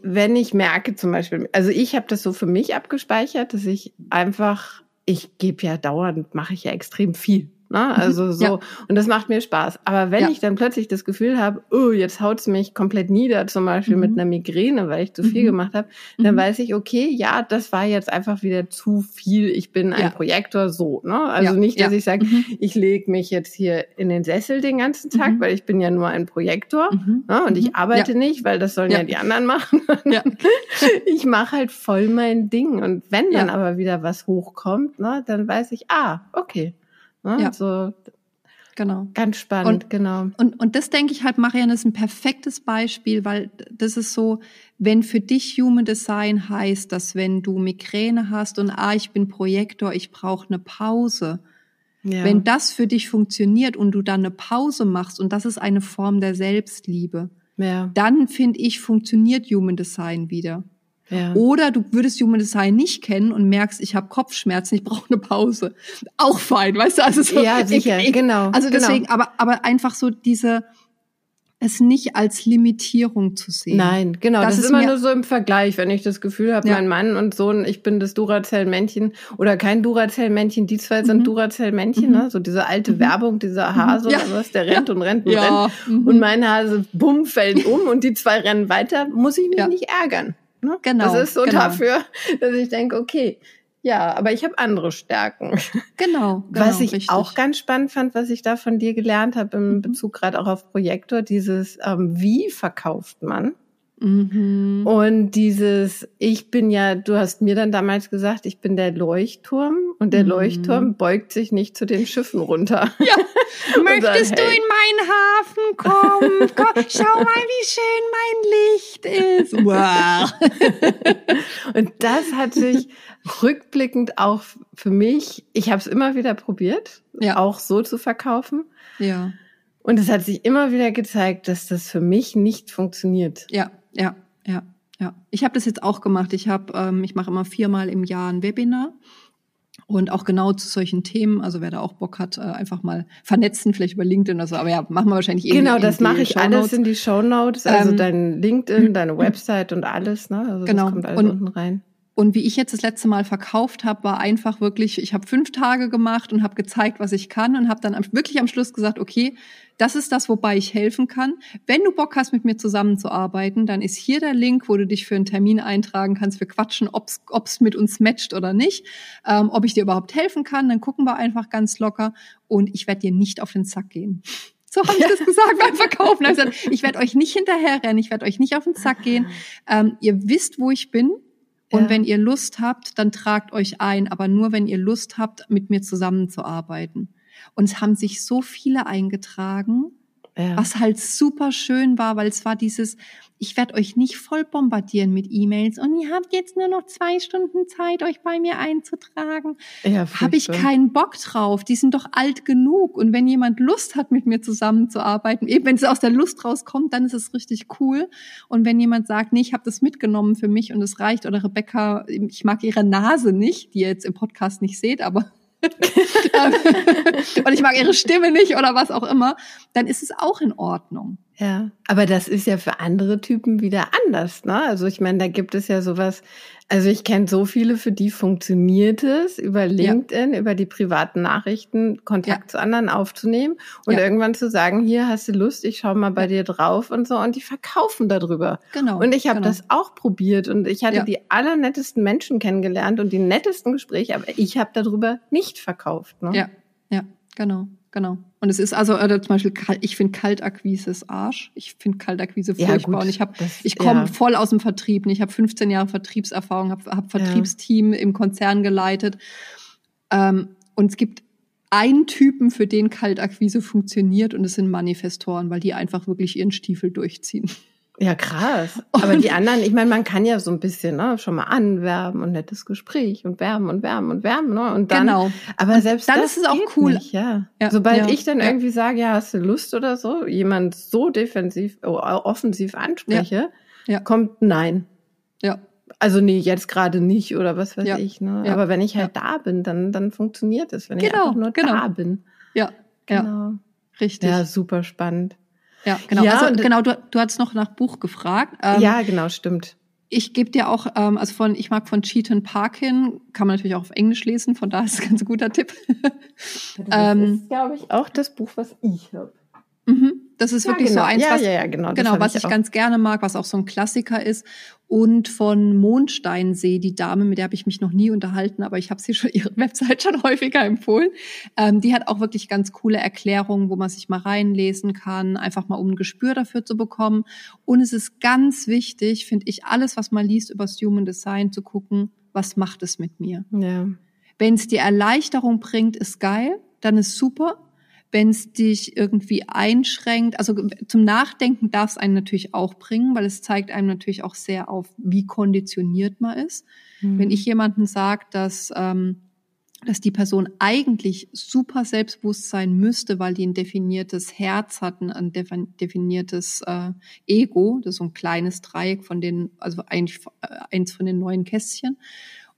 wenn ich merke zum Beispiel, also ich habe das so für mich abgespeichert, dass ich einfach, ich gebe ja dauernd, mache ich ja extrem viel. Ne? Mhm. Also so, ja. und das macht mir Spaß. Aber wenn ja. ich dann plötzlich das Gefühl habe, oh, jetzt haut's mich komplett nieder, zum Beispiel mhm. mit einer Migräne, weil ich zu viel mhm. gemacht habe, dann mhm. weiß ich, okay, ja, das war jetzt einfach wieder zu viel. Ich bin ein ja. Projektor, so. Ne? Also nicht, dass ich sage, mhm. ich lege mich jetzt hier in den Sessel den ganzen Tag, mhm. weil ich bin ja nur ein Projektor ne? und ich arbeite nicht, weil das sollen ja, die anderen machen. ich mache halt voll mein Ding. Und wenn dann aber wieder was hochkommt, ne, dann weiß ich, ah, okay Ne? Ja. So, Genau. Ganz spannend, und, genau. Und, und das denke ich halt, Marianne, ist ein perfektes Beispiel, weil das ist so, wenn für dich Human Design heißt, dass wenn du Migräne hast und ah, ich bin Projektor, ich brauche eine Pause. Ja. Wenn das für dich funktioniert und du dann eine Pause machst und das ist eine Form der Selbstliebe, ja. dann finde ich, funktioniert Human Design wieder. Ja. Oder du würdest Human Design nicht kennen und merkst, ich habe Kopfschmerzen, ich brauche eine Pause. Auch fein, weißt du? Also so, ja, sicher, ich, ich, genau. Also genau. deswegen, aber, aber einfach so diese, es nicht als Limitierung zu sehen. Nein, genau. Das, das ist immer nur so im Vergleich, wenn ich das Gefühl habe, ja. mein Mann und Sohn, ich bin das Duracell-Männchen oder kein Duracell-Männchen, die zwei sind mhm. Duracell-Männchen, mhm. ne? so diese alte mhm. Werbung, dieser Hase ja. oder was, der rennt ja. und rennt und rennt. Mhm. Und mein Hase, bumm, fällt um und die zwei rennen weiter, muss ich mich nicht ärgern. Ne? Genau. Das ist so genau. dafür, dass ich denke, okay, ja, aber ich habe andere Stärken. Genau. genau was ich richtig. auch ganz spannend fand, was ich da von dir gelernt habe im mhm. Bezug gerade auch auf Projektor, dieses ähm, wie verkauft man. Mhm. Und dieses, ich bin ja, du hast mir dann damals gesagt, ich bin der Leuchtturm und der mhm. Leuchtturm beugt sich nicht zu den Schiffen runter. Ja. Möchtest du in meinen Hafen kommen? Komm, schau mal, wie schön mein Licht ist. Wow. und das hat sich rückblickend auch für mich, ich habe es immer wieder probiert, ja. auch so zu verkaufen. Ja. Und es hat sich immer wieder gezeigt, dass das für mich nicht funktioniert. Ja, ja, ja, ja. Ich habe das jetzt auch gemacht. Ich habe, ähm, ich mache immer viermal im Jahr ein Webinar. Und auch genau zu solchen Themen, also wer da auch Bock hat, äh, einfach mal vernetzen, vielleicht über LinkedIn oder so. Aber ja, machen wir wahrscheinlich eh. Genau, das mache ich alles in die Show Notes, also ähm, dein LinkedIn, deine Website und alles, ne? Also genau. das kommt alles und, unten rein. Und wie ich jetzt das letzte Mal verkauft habe, war einfach wirklich, ich habe fünf Tage gemacht und habe gezeigt, was ich kann und habe dann wirklich am Schluss gesagt, okay, das ist das, wobei ich helfen kann. Wenn du Bock hast, mit mir zusammenzuarbeiten, dann ist hier der Link, wo du dich für einen Termin eintragen kannst. Wir quatschen, ob's ob's mit uns matcht oder nicht. Ähm, ob ich dir überhaupt helfen kann, dann gucken wir einfach ganz locker. Und ich werde dir nicht auf den Zack gehen. So habe ich das gesagt beim Verkaufen. Ich, gesagt, ich werde euch nicht hinterherrennen, ich werde euch nicht auf den Zack gehen. Ähm, ihr wisst, wo ich bin. Und ja. wenn ihr Lust habt, dann tragt euch ein, aber nur wenn ihr Lust habt, mit mir zusammenzuarbeiten. Und es haben sich so viele eingetragen, ja. was halt super schön war, weil es war dieses, ich werde euch nicht voll bombardieren mit E-Mails und ihr habt jetzt nur noch zwei Stunden Zeit, euch bei mir einzutragen. Ja, Habe ich keinen Bock drauf. Die sind doch alt genug. Und wenn jemand Lust hat, mit mir zusammenzuarbeiten, eben wenn es aus der Lust rauskommt, dann ist es richtig cool. Und wenn jemand sagt, nee, ich habe das mitgenommen für mich und es reicht, oder Rebecca, ich mag ihre Nase nicht, die ihr jetzt im Podcast nicht seht, aber und ich mag ihre Stimme nicht oder was auch immer, dann ist es auch in Ordnung. Ja, aber das ist ja für andere Typen wieder anders, ne? Also ich meine, da gibt es ja sowas, also ich kenne so viele, für die funktioniert es, über LinkedIn, ja. über die privaten Nachrichten Kontakt ja. zu anderen aufzunehmen und ja. irgendwann zu sagen, hier hast du Lust, ich schau mal bei dir drauf und so und die verkaufen darüber. Genau. Und ich habe genau. das auch probiert und ich hatte die allernettesten Menschen kennengelernt und die nettesten Gespräche, aber ich habe darüber nicht verkauft. Ne? Ja, ja, genau genau. Und es ist also äh, zum Beispiel, ich finde Kaltakquise ist Arsch. Ich finde Kaltakquise furchtbar. Ja, und ich habe, ich komme ja. voll aus dem Vertrieb. Ich habe 15 Jahre Vertriebserfahrung, habe hab Vertriebsteam ja. im Konzern geleitet. Ähm, und es gibt einen Typen, für den Kaltakquise funktioniert, und es sind Manifestoren, weil die einfach wirklich ihren Stiefel durchziehen. Ja, krass. Aber die anderen, ich meine, man kann ja so ein bisschen ne, schon mal anwerben und nettes Gespräch und wärmen und wärmen und wärmen. Ne? Und dann, genau. Aber selbst dann das ist es auch cool. Nicht, ja. ja. Sobald ja. ich dann ja. irgendwie sage, ja, hast du Lust oder so, jemand so defensiv, oh, offensiv anspreche, ja. kommt nein. Ja. Also nee, jetzt gerade nicht oder was weiß ich. Ne? Aber wenn ich halt da bin, dann, dann funktioniert es, wenn genau. ich einfach nur genau. da bin. Ja, genau. Richtig. Ja, super spannend. Ja, genau. Ja, also, genau, du, du hast noch nach Buch gefragt. Ähm, ja, genau, stimmt. ich gebe dir auch, ähm, also von, ich mag von Cheaton Parkin, kann man natürlich auch auf Englisch lesen, von daher ist es ein ganz guter Tipp. Das ähm, ist, glaube ich, auch das Buch, was ich habe. Mhm. Das ist ja, wirklich genau. so eins, ja, was, ja, genau, genau, was ich, ich ganz gerne mag, was auch so ein Klassiker ist. Und von Mondsteinsee, die Dame, mit der habe ich mich noch nie unterhalten, aber ich habe sie schon ihre Website schon häufiger empfohlen. Ähm, die hat auch wirklich ganz coole Erklärungen, wo man sich mal reinlesen kann, einfach mal um ein Gespür dafür zu bekommen. Und es ist ganz wichtig, finde ich, alles, was man liest über das Human Design, zu gucken, was macht es mit mir? Ja. Wenn es dir Erleichterung bringt, ist geil, dann ist super wenn es dich irgendwie einschränkt. Also zum Nachdenken darf es einen natürlich auch bringen, weil es zeigt einem natürlich auch sehr auf, wie konditioniert man ist. Mhm. Wenn ich jemanden sage, dass, ähm, dass die Person eigentlich super selbstbewusst sein müsste, weil die ein definiertes Herz hatten, ein definiertes äh, Ego, das ist so ein kleines Dreieck von den, also eigentlich äh, eins von den neuen Kästchen.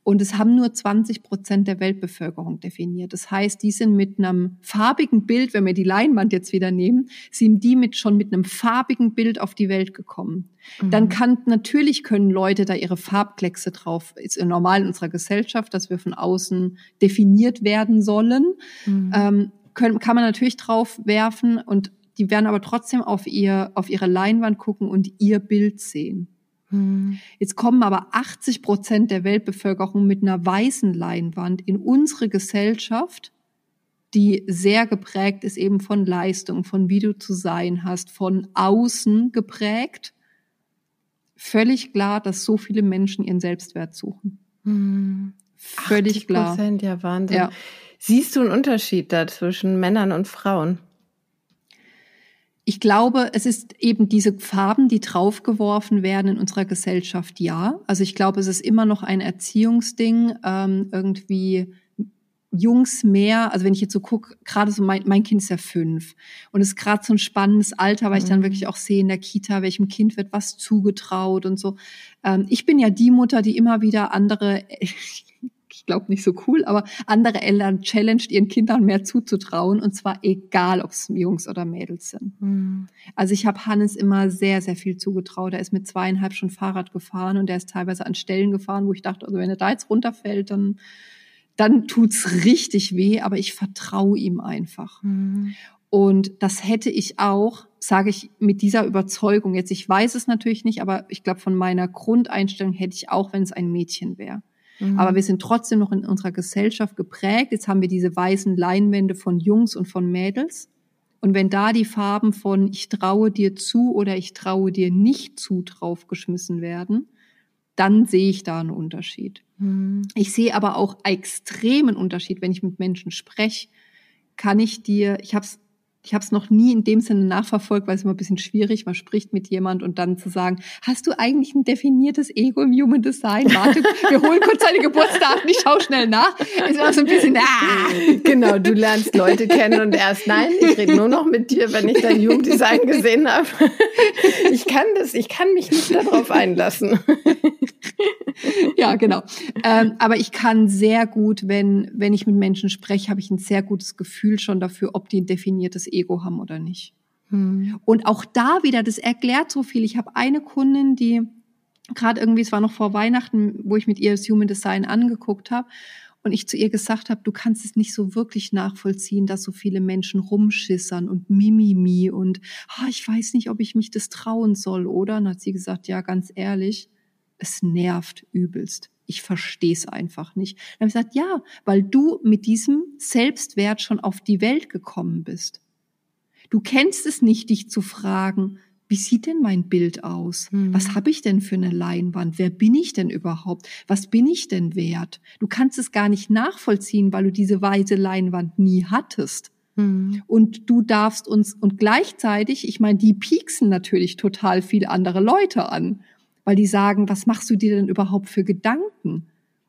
Und es haben nur 20 Prozent der Weltbevölkerung definiert. Das heißt, die sind mit einem farbigen Bild, wenn wir die Leinwand jetzt wieder nehmen, sind die mit schon mit einem farbigen Bild auf die Welt gekommen. Mhm. Dann kann, natürlich können Leute da ihre Farbkleckse drauf, ist normal in unserer Gesellschaft, dass wir von außen definiert werden sollen, mhm. ähm, können, kann man natürlich drauf werfen und die werden aber trotzdem auf ihr, auf ihre Leinwand gucken und ihr Bild sehen. Hm. Jetzt kommen aber 80 Prozent der Weltbevölkerung mit einer weißen Leinwand in unsere Gesellschaft, die sehr geprägt ist eben von Leistung, von wie du zu sein hast, von außen geprägt. Völlig klar, dass so viele Menschen ihren Selbstwert suchen. Hm. Völlig klar. Ja, Wahnsinn. Ja. Siehst du einen Unterschied da zwischen Männern und Frauen? Ich glaube, es ist eben diese Farben, die draufgeworfen werden in unserer Gesellschaft, ja. Also ich glaube, es ist immer noch ein Erziehungsding, ähm, irgendwie Jungs mehr, also wenn ich jetzt so gucke, gerade so mein, mein Kind ist ja fünf und es ist gerade so ein spannendes Alter, weil ich dann mhm. wirklich auch sehe in der Kita, welchem Kind wird was zugetraut und so. Ähm, ich bin ja die Mutter, die immer wieder andere, ich glaube nicht so cool, aber andere Eltern challenged ihren Kindern mehr zuzutrauen und zwar egal, ob es Jungs oder Mädels sind. Mhm. Also ich habe Hannes immer sehr, sehr viel zugetraut. Er ist mit zweieinhalb schon Fahrrad gefahren und er ist teilweise an Stellen gefahren, wo ich dachte, also wenn er da jetzt runterfällt, dann dann tut's richtig weh, aber ich vertraue ihm einfach. Mhm. Und das hätte ich auch, sage ich mit dieser Überzeugung jetzt. Ich weiß es natürlich nicht, aber ich glaube, von meiner Grundeinstellung hätte ich auch, wenn es ein Mädchen wäre. Mhm. Aber wir sind trotzdem noch in unserer Gesellschaft geprägt. Jetzt haben wir diese weißen Leinwände von Jungs und von Mädels. Und wenn da die Farben von ich traue dir zu oder ich traue dir nicht zu draufgeschmissen werden, dann sehe ich da einen Unterschied. Mhm. Ich sehe aber auch extremen Unterschied, wenn ich mit Menschen spreche. Kann ich dir, ich habe es ich habe es noch nie in dem Sinne nachverfolgt, weil es immer ein bisschen schwierig, man spricht mit jemand und dann zu sagen, hast du eigentlich ein definiertes Ego im Human Design? Warte, wir holen kurz deine Geburtsdaten, ich schau schnell nach. Ist auch so ein bisschen, ah. Genau, du lernst Leute kennen und erst, nein, ich rede nur noch mit dir, wenn ich dein Human Design gesehen habe. Ich kann das, ich kann mich nicht darauf einlassen. Ja, genau. Ähm, aber ich kann sehr gut, wenn, wenn ich mit Menschen spreche, habe ich ein sehr gutes Gefühl schon dafür, ob die ein definiertes Ego haben oder nicht. Hm. Und auch da wieder, das erklärt so viel. Ich habe eine Kundin, die gerade irgendwie, es war noch vor Weihnachten, wo ich mit ihr das Human Design angeguckt habe und ich zu ihr gesagt habe, du kannst es nicht so wirklich nachvollziehen, dass so viele Menschen rumschissern und Mimimi und oh, ich weiß nicht, ob ich mich das trauen soll, oder? Und hat sie gesagt, ja, ganz ehrlich, es nervt übelst. Ich verstehe es einfach nicht. Dann habe ich gesagt, ja, weil du mit diesem Selbstwert schon auf die Welt gekommen bist. Du kennst es nicht, dich zu fragen, wie sieht denn mein Bild aus? Hm. Was habe ich denn für eine Leinwand? Wer bin ich denn überhaupt? Was bin ich denn wert? Du kannst es gar nicht nachvollziehen, weil du diese weiße Leinwand nie hattest. Hm. Und du darfst uns, und gleichzeitig, ich meine, die pieksen natürlich total viele andere Leute an weil die sagen, was machst du dir denn überhaupt für Gedanken?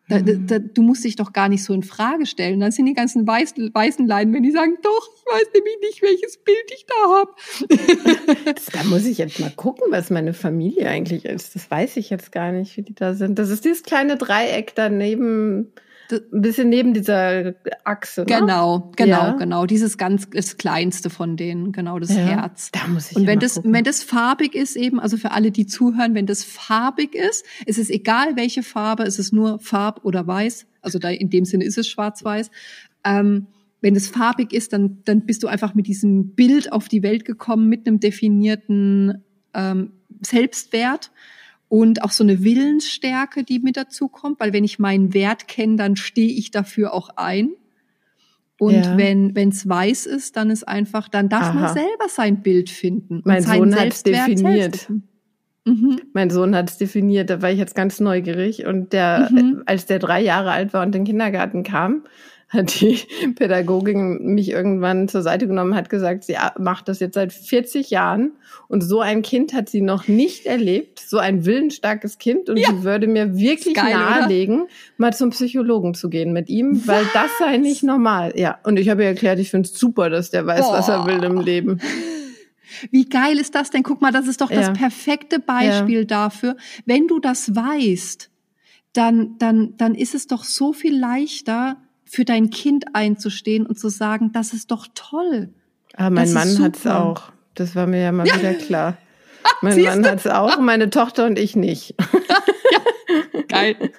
Da, da, du musst dich doch gar nicht so in Frage stellen. Dann sind die ganzen Weiß, weißen Leiden, wenn die sagen, doch, ich weiß nämlich nicht, welches Bild ich da habe. da muss ich jetzt mal gucken, was meine Familie eigentlich ist. Das weiß ich jetzt gar nicht, wie die da sind. Das ist dieses kleine Dreieck daneben ein bisschen neben dieser Achse. Ne? Genau, genau, ja. genau. Dieses ganz das kleinste von denen, genau das ja, Herz. Da muss ich Und wenn das, gucken. wenn das farbig ist, eben, also für alle, die zuhören, wenn das farbig ist, ist es egal, welche Farbe, ist es nur Farb oder Weiß. Also da in dem Sinne ist es Schwarz-Weiß. Ähm, wenn es farbig ist, dann, dann bist du einfach mit diesem Bild auf die Welt gekommen, mit einem definierten ähm, Selbstwert und auch so eine Willensstärke, die mit dazu kommt, weil wenn ich meinen Wert kenne, dann stehe ich dafür auch ein. Und ja. wenn es weiß ist, dann ist einfach, dann darf Aha. man selber sein Bild finden. Mein Sohn hat es definiert. Mhm. Mein Sohn hat es definiert, da war ich jetzt ganz neugierig. Und der, mhm. als der drei Jahre alt war und in den Kindergarten kam, hat die Pädagogin mich irgendwann zur Seite genommen, hat gesagt, sie macht das jetzt seit 40 Jahren und so ein Kind hat sie noch nicht erlebt, so ein willensstarkes Kind und ja. sie würde mir wirklich geil, nahelegen, oder? mal zum Psychologen zu gehen mit ihm, was? weil das sei nicht normal. Ja, und ich habe ihr erklärt, ich finde es super, dass der weiß, Boah. was er will im Leben. Wie geil ist das denn? Guck mal, das ist doch ja. das perfekte Beispiel ja. dafür. Wenn du das weißt, dann, dann, dann ist es doch so viel leichter, für dein Kind einzustehen und zu sagen, das ist doch toll. Ah, mein Mann hat es auch. Das war mir ja mal ja. wieder klar. Mein Siehst Mann hat es auch, meine Tochter und ich nicht. ja, geil.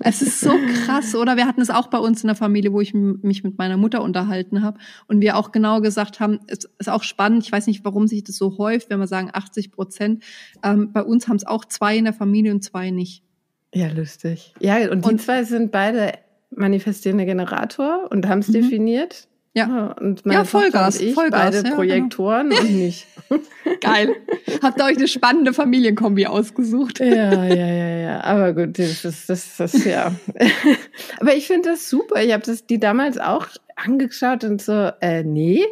es ist so krass, oder? Wir hatten es auch bei uns in der Familie, wo ich mich mit meiner Mutter unterhalten habe und wir auch genau gesagt haben, es ist auch spannend, ich weiß nicht, warum sich das so häuft, wenn wir sagen 80 Prozent. Ähm, bei uns haben es auch zwei in der Familie und zwei nicht. Ja, lustig. Ja, und die und, zwei sind beide manifestierender Generator und haben es mhm. definiert. Ja. Und meine ja, Vollgas, und ich, Vollgas, beide ja, genau. Projektoren genau. und nicht. Geil. Habt ihr euch eine spannende Familienkombi ausgesucht? Ja, ja, ja, ja. Aber gut, das ist, das, das, ja. Aber ich finde das super. Ich habe das die damals auch angeschaut und so, äh, nee,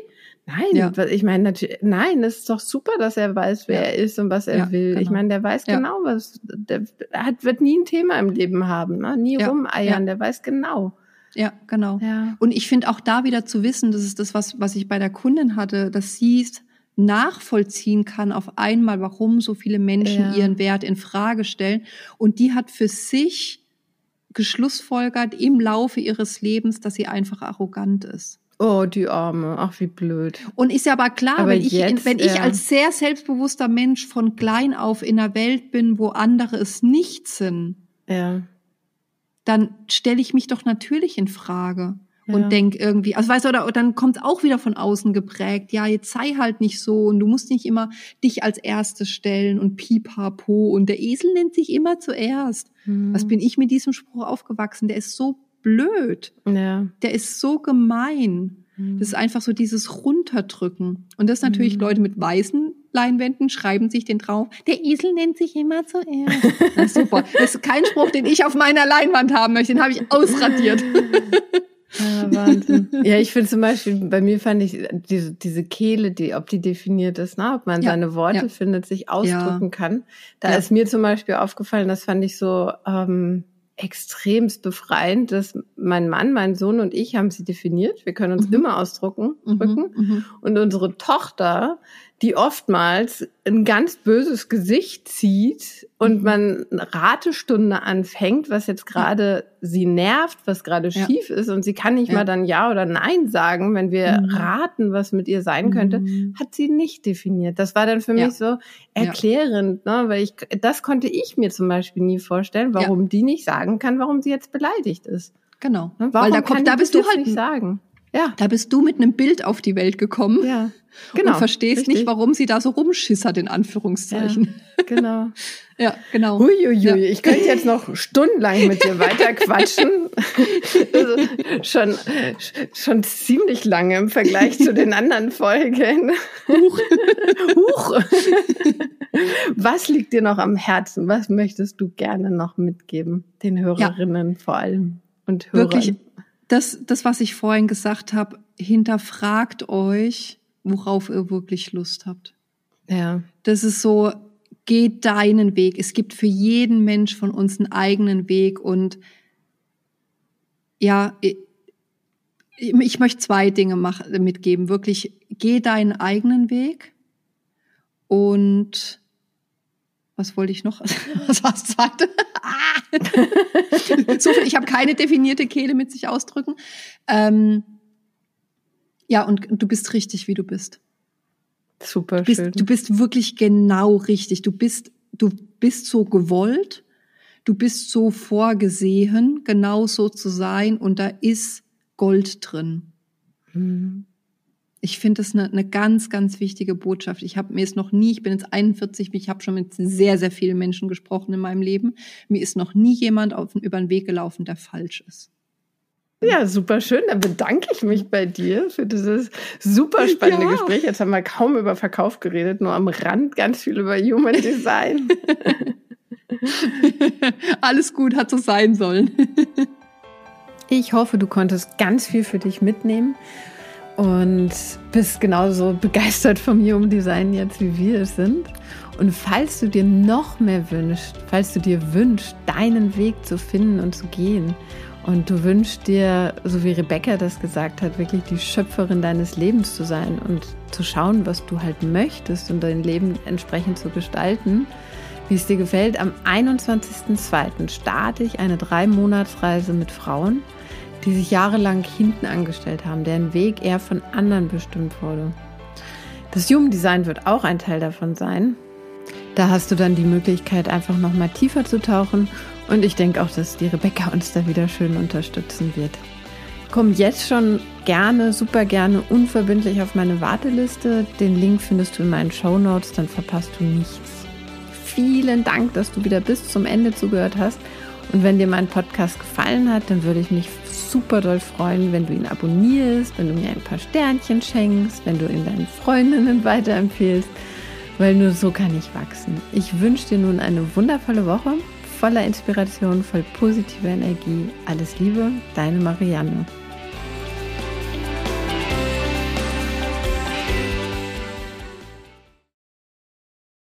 Nein, ja. ich meine natürlich, nein, es ist doch super, dass er weiß, wer ja. er ist und was er ja, will. Genau. Ich meine, der weiß genau, was, der hat, wird nie ein Thema im Leben haben, ne? nie rumeiern, der weiß genau. Ja, genau. Ja. Und ich finde auch da wieder zu wissen, das ist das, was, was ich bei der Kundin hatte, dass sie es nachvollziehen kann auf einmal, warum so viele Menschen ihren Wert in Frage stellen. Und die hat für sich geschlussfolgert im Laufe ihres Lebens, dass sie einfach arrogant ist. Oh, die Arme. Ach, wie blöd. Und ist ja aber klar, aber wenn, ich, jetzt, wenn ich als sehr selbstbewusster Mensch von klein auf in einer Welt bin, wo andere es nicht sind, ja. dann stelle ich mich doch natürlich in Frage ja. und denk irgendwie, also weißt du, oder, dann kommt es auch wieder von außen geprägt, ja, jetzt sei halt nicht so und du musst nicht immer dich als Erstes stellen und pipapo und der Esel nennt sich immer zuerst. Hm. Was bin ich mit diesem Spruch aufgewachsen? Der ist so blöd. Ja. Der ist so gemein. Mhm. Das ist einfach so dieses Runterdrücken. Und das natürlich mhm. Leute mit weißen Leinwänden schreiben sich den drauf. Der Esel nennt sich immer zuerst. Na, super. Das ist kein Spruch, den ich auf meiner Leinwand haben möchte. Den habe ich ausradiert. Ja, Wahnsinn. ja, ich finde zum Beispiel, bei mir fand ich diese, diese Kehle, die, ob die definiert ist, ne? ob man ja, seine Worte ja. findet, sich ausdrücken ja. kann. Da ist mir zum Beispiel aufgefallen, das fand ich so, ähm, extremst befreiend, dass mein Mann, mein Sohn und ich haben sie definiert. Wir können uns mhm. immer ausdrucken, mhm. drücken. Mhm. Und unsere Tochter die oftmals ein ganz böses Gesicht zieht und mhm. man eine Ratestunde anfängt, was jetzt gerade sie nervt, was gerade ja. schief ist und sie kann nicht ja. mal dann Ja oder Nein sagen, wenn wir mhm. raten, was mit ihr sein könnte, mhm. hat sie nicht definiert. Das war dann für ja. mich so erklärend, ne? weil ich, das konnte ich mir zum Beispiel nie vorstellen, warum die nicht sagen kann, warum sie jetzt beleidigt ist. Genau. Ne? Warum weil da kommt, da bist du halt nicht sagen. Ja. Da bist du mit einem Bild auf die Welt gekommen. Ja. Genau. Und verstehst richtig. nicht, warum sie da so rumschissert, in Anführungszeichen. Ja, genau. ja, genau. Huiuiui, ja. ich könnte jetzt noch stundenlang mit dir weiter quatschen. also schon, schon ziemlich lange im Vergleich zu den anderen Folgen. Huch. Huch. Was liegt dir noch am Herzen? Was möchtest du gerne noch mitgeben? Den Hörerinnen ja. vor allem und Hörern. Wirklich das, das, was ich vorhin gesagt habe, hinterfragt euch, worauf ihr wirklich Lust habt. Ja. Das ist so, geht deinen Weg. Es gibt für jeden Mensch von uns einen eigenen Weg und ja, ich, ich möchte zwei Dinge mach, mitgeben. Wirklich, geh deinen eigenen Weg und was wollte ich noch? Was war das zweite? Ah! so viel, ich habe keine definierte Kehle mit sich ausdrücken. Ähm, ja, und du bist richtig, wie du bist. Super du bist, schön. Du bist wirklich genau richtig. Du bist, du bist so gewollt. Du bist so vorgesehen, genau so zu sein. Und da ist Gold drin. Mhm. Ich finde das eine, eine ganz, ganz wichtige Botschaft. Ich habe mir es noch nie, ich bin jetzt 41, ich habe schon mit sehr, sehr vielen Menschen gesprochen in meinem Leben. Mir ist noch nie jemand auf, über den Weg gelaufen, der falsch ist. Ja, super schön. Dann bedanke ich mich bei dir für dieses super spannende ja. Gespräch. Jetzt haben wir kaum über Verkauf geredet, nur am Rand ganz viel über Human Design. Alles gut, hat so sein sollen. ich hoffe, du konntest ganz viel für dich mitnehmen und bist genauso begeistert vom Human Design jetzt, wie wir es sind. Und falls du dir noch mehr wünschst, falls du dir wünschst, deinen Weg zu finden und zu gehen, und du wünschst dir, so wie Rebecca das gesagt hat, wirklich die Schöpferin deines Lebens zu sein und zu schauen, was du halt möchtest und dein Leben entsprechend zu gestalten, wie es dir gefällt. Am 21.02. starte ich eine Drei-Monats-Reise mit Frauen die sich jahrelang hinten angestellt haben, deren Weg eher von anderen bestimmt wurde. Das Human Design wird auch ein Teil davon sein. Da hast du dann die Möglichkeit, einfach nochmal tiefer zu tauchen. Und ich denke auch, dass die Rebecca uns da wieder schön unterstützen wird. Komm jetzt schon gerne, super gerne, unverbindlich auf meine Warteliste. Den Link findest du in meinen Show Notes, dann verpasst du nichts. Vielen Dank, dass du wieder bis zum Ende zugehört hast. Und wenn dir mein Podcast gefallen hat, dann würde ich mich super doll freuen, wenn du ihn abonnierst, wenn du mir ein paar Sternchen schenkst, wenn du ihn deinen Freundinnen weiterempfehlst, weil nur so kann ich wachsen. Ich wünsche dir nun eine wundervolle Woche, voller Inspiration, voll positiver Energie. Alles Liebe, deine Marianne.